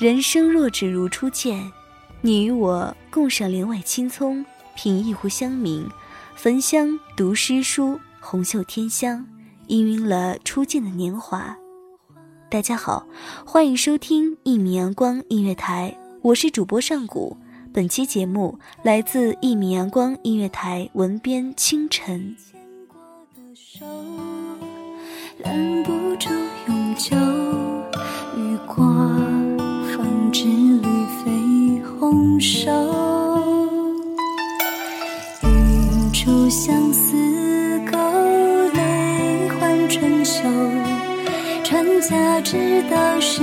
人生若只如初见，你与我共赏帘外青葱，品一壶香茗，焚香读诗书，红袖添香，氤氲了初见的年华。大家好，欢迎收听一米阳光音乐台，我是主播上古。本期节目来自一米阳光音乐台文编清晨。拦不住永久手，一株相思勾泪换春秋。船家知道是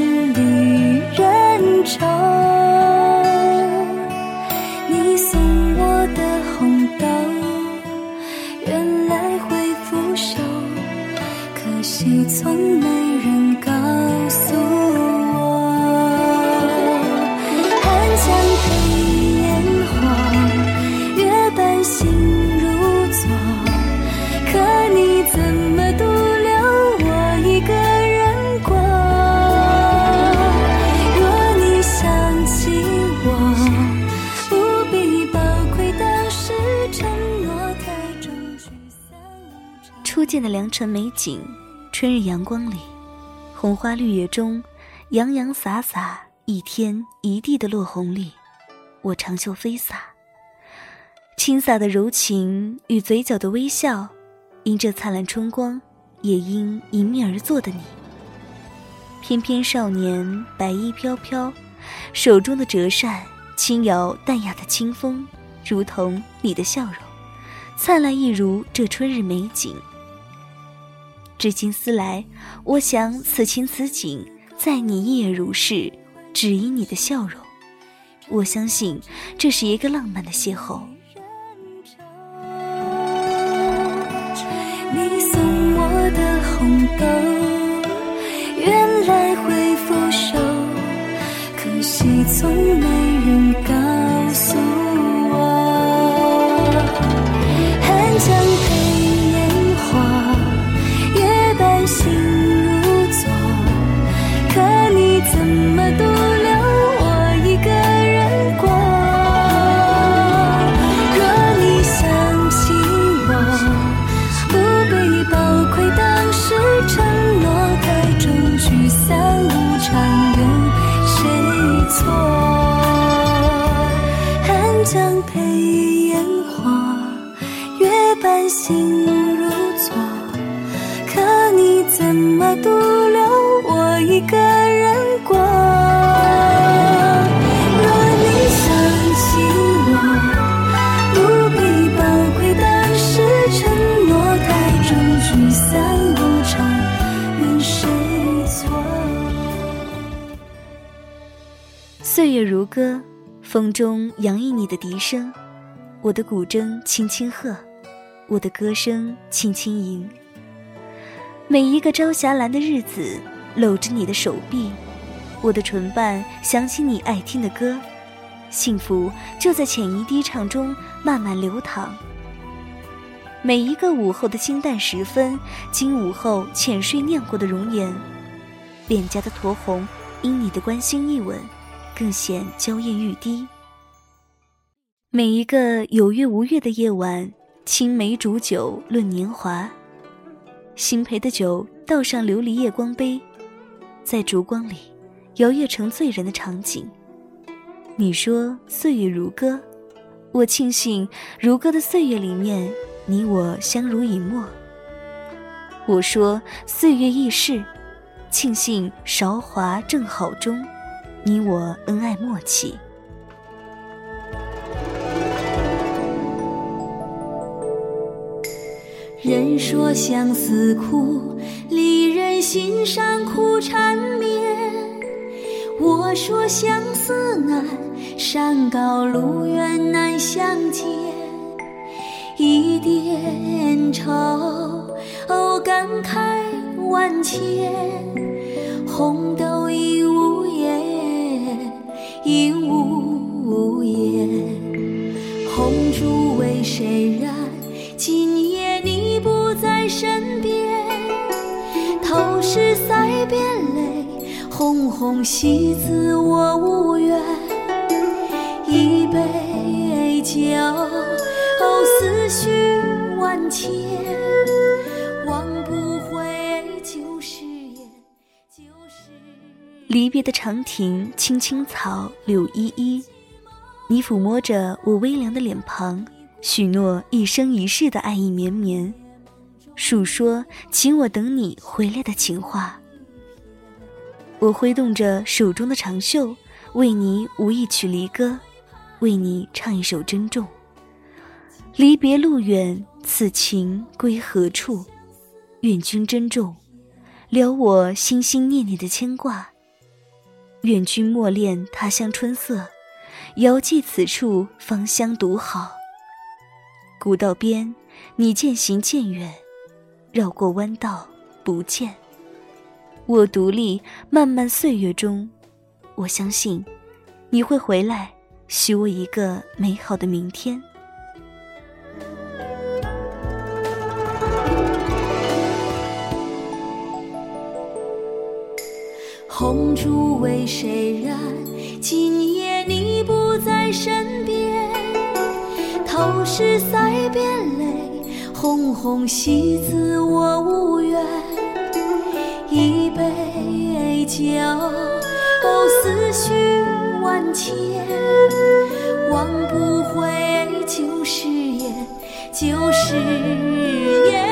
的良辰美景，春日阳光里，红花绿叶中，洋洋洒洒一天一地的落红里，我长袖飞洒。轻洒的柔情与嘴角的微笑，因这灿烂春光，也因迎面而坐的你。翩翩少年，白衣飘飘，手中的折扇轻摇淡雅的清风，如同你的笑容，灿烂一如这春日美景。至今思来，我想此情此景，在你亦也如是，只因你的笑容。我相信这是一个浪漫的邂逅。你送我的红豆，原来会腐朽，可惜从没人告诉岁月如歌，风中洋溢你的笛声，我的古筝轻轻和，我的歌声轻轻吟。每一个朝霞蓝的日子，搂着你的手臂，我的唇瓣想起你爱听的歌，幸福就在浅吟低唱中慢慢流淌。每一个午后的清淡时分，经午后浅睡念过的容颜，脸颊的酡红，因你的关心一吻。更显娇艳欲滴。每一个有月无月的夜晚，青梅煮酒论年华，新陪的酒倒上琉璃夜光杯，在烛光里摇曳成醉人的场景。你说岁月如歌，我庆幸如歌的岁月里面，你我相濡以沫。我说岁月易逝，庆幸韶华正好中。你我恩爱默契。人说相思苦离人心上苦缠绵。我说相思难山高路远难相见。一点愁哦感慨万千。红豆应无言。红烛为谁燃？今夜你不在身边。头拭腮边泪，红红喜字我无离别的长亭，青青草，柳依依。你抚摸着我微凉的脸庞，许诺一生一世的爱意绵绵，述说请我等你回来的情话。我挥动着手中的长袖，为你舞一曲离歌，为你唱一首珍重。离别路远，此情归何处？愿君珍重，留我心心念念的牵挂。愿君莫恋他乡春色，遥寄此处芳香独好。古道边，你渐行渐远，绕过弯道不见。我独立漫漫岁月中，我相信你会回来，许我一个美好的明天。红烛为谁燃？今夜你不在身边。头是腮边泪，红红喜字我无缘。一杯酒，思绪万千。忘不回旧誓言，旧誓言。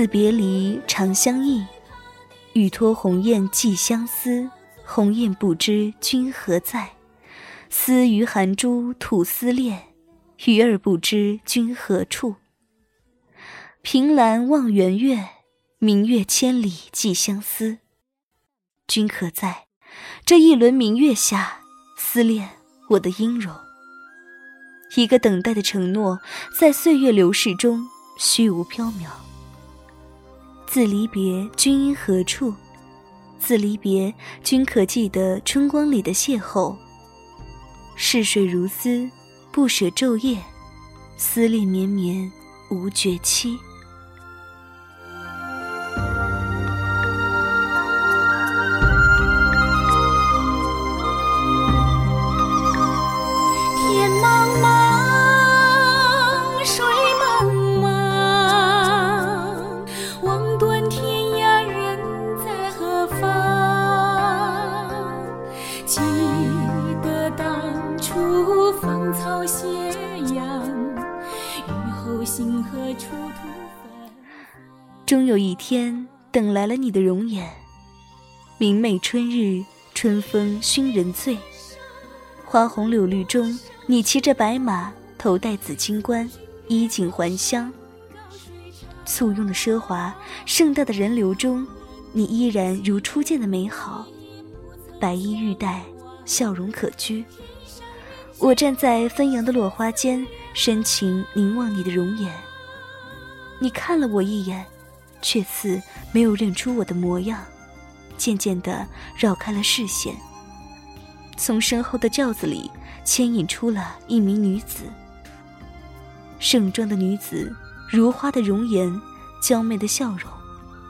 自别离，长相忆。欲托鸿雁寄相思，鸿雁不知君何在。思于寒珠吐思恋，鱼儿不知君何处。凭栏望圆月，明月千里寄相思。君可在？这一轮明月下，思恋我的音容。一个等待的承诺，在岁月流逝中虚无缥缈。自离别，君因何处？自离别，君可记得春光里的邂逅？逝水如丝，不舍昼夜，思恋绵绵无绝期。天，等来了你的容颜。明媚春日，春风熏人醉。花红柳绿中，你骑着白马，头戴紫金冠，衣锦还乡。簇拥的奢华，盛大的人流中，你依然如初见的美好，白衣玉带，笑容可掬。我站在纷扬的落花间，深情凝望你的容颜。你看了我一眼。却似没有认出我的模样，渐渐地绕开了视线。从身后的轿子里牵引出了一名女子，盛装的女子，如花的容颜，娇媚的笑容，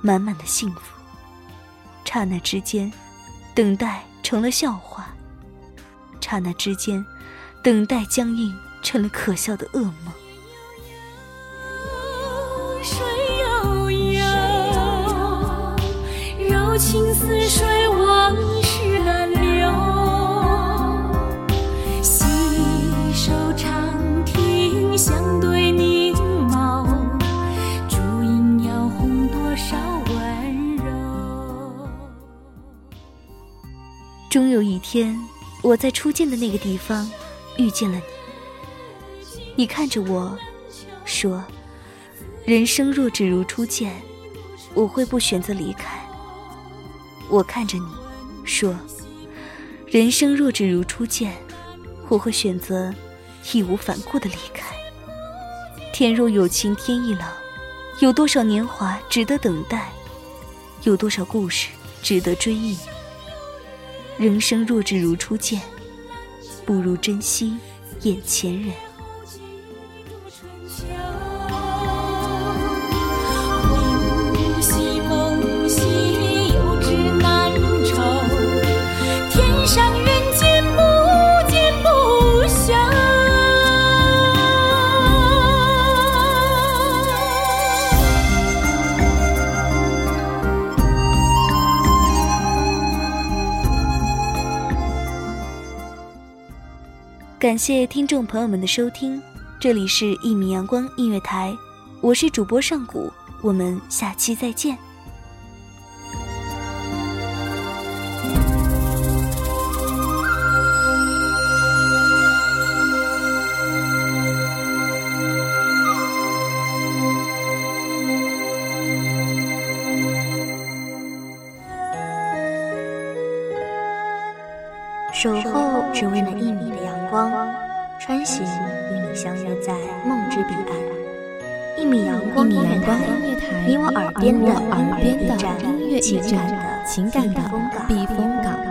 满满的幸福。刹那之间，等待成了笑话。刹那之间，等待僵硬成了可笑的噩梦。情似水，往事难留。细手长亭，相对凝眸，烛影摇红多少温柔。终有一天。我在初见的那个地方遇见了你，你看着我，说：“人生若只如初见，我会不选择离开。”我看着你，说：“人生若只如初见，我会选择义无反顾的离开。”天若有情天亦老，有多少年华值得等待？有多少故事值得追忆？人生若只如初见，不如珍惜眼前人。上人间不见不感谢听众朋友们的收听，这里是一米阳光音乐台，我是主播上古，我们下期再见。只为那一米的阳光，穿行与你相约在梦之彼岸。一米阳光音乐台，你我耳边的音乐驿站，情感的情感的避风港。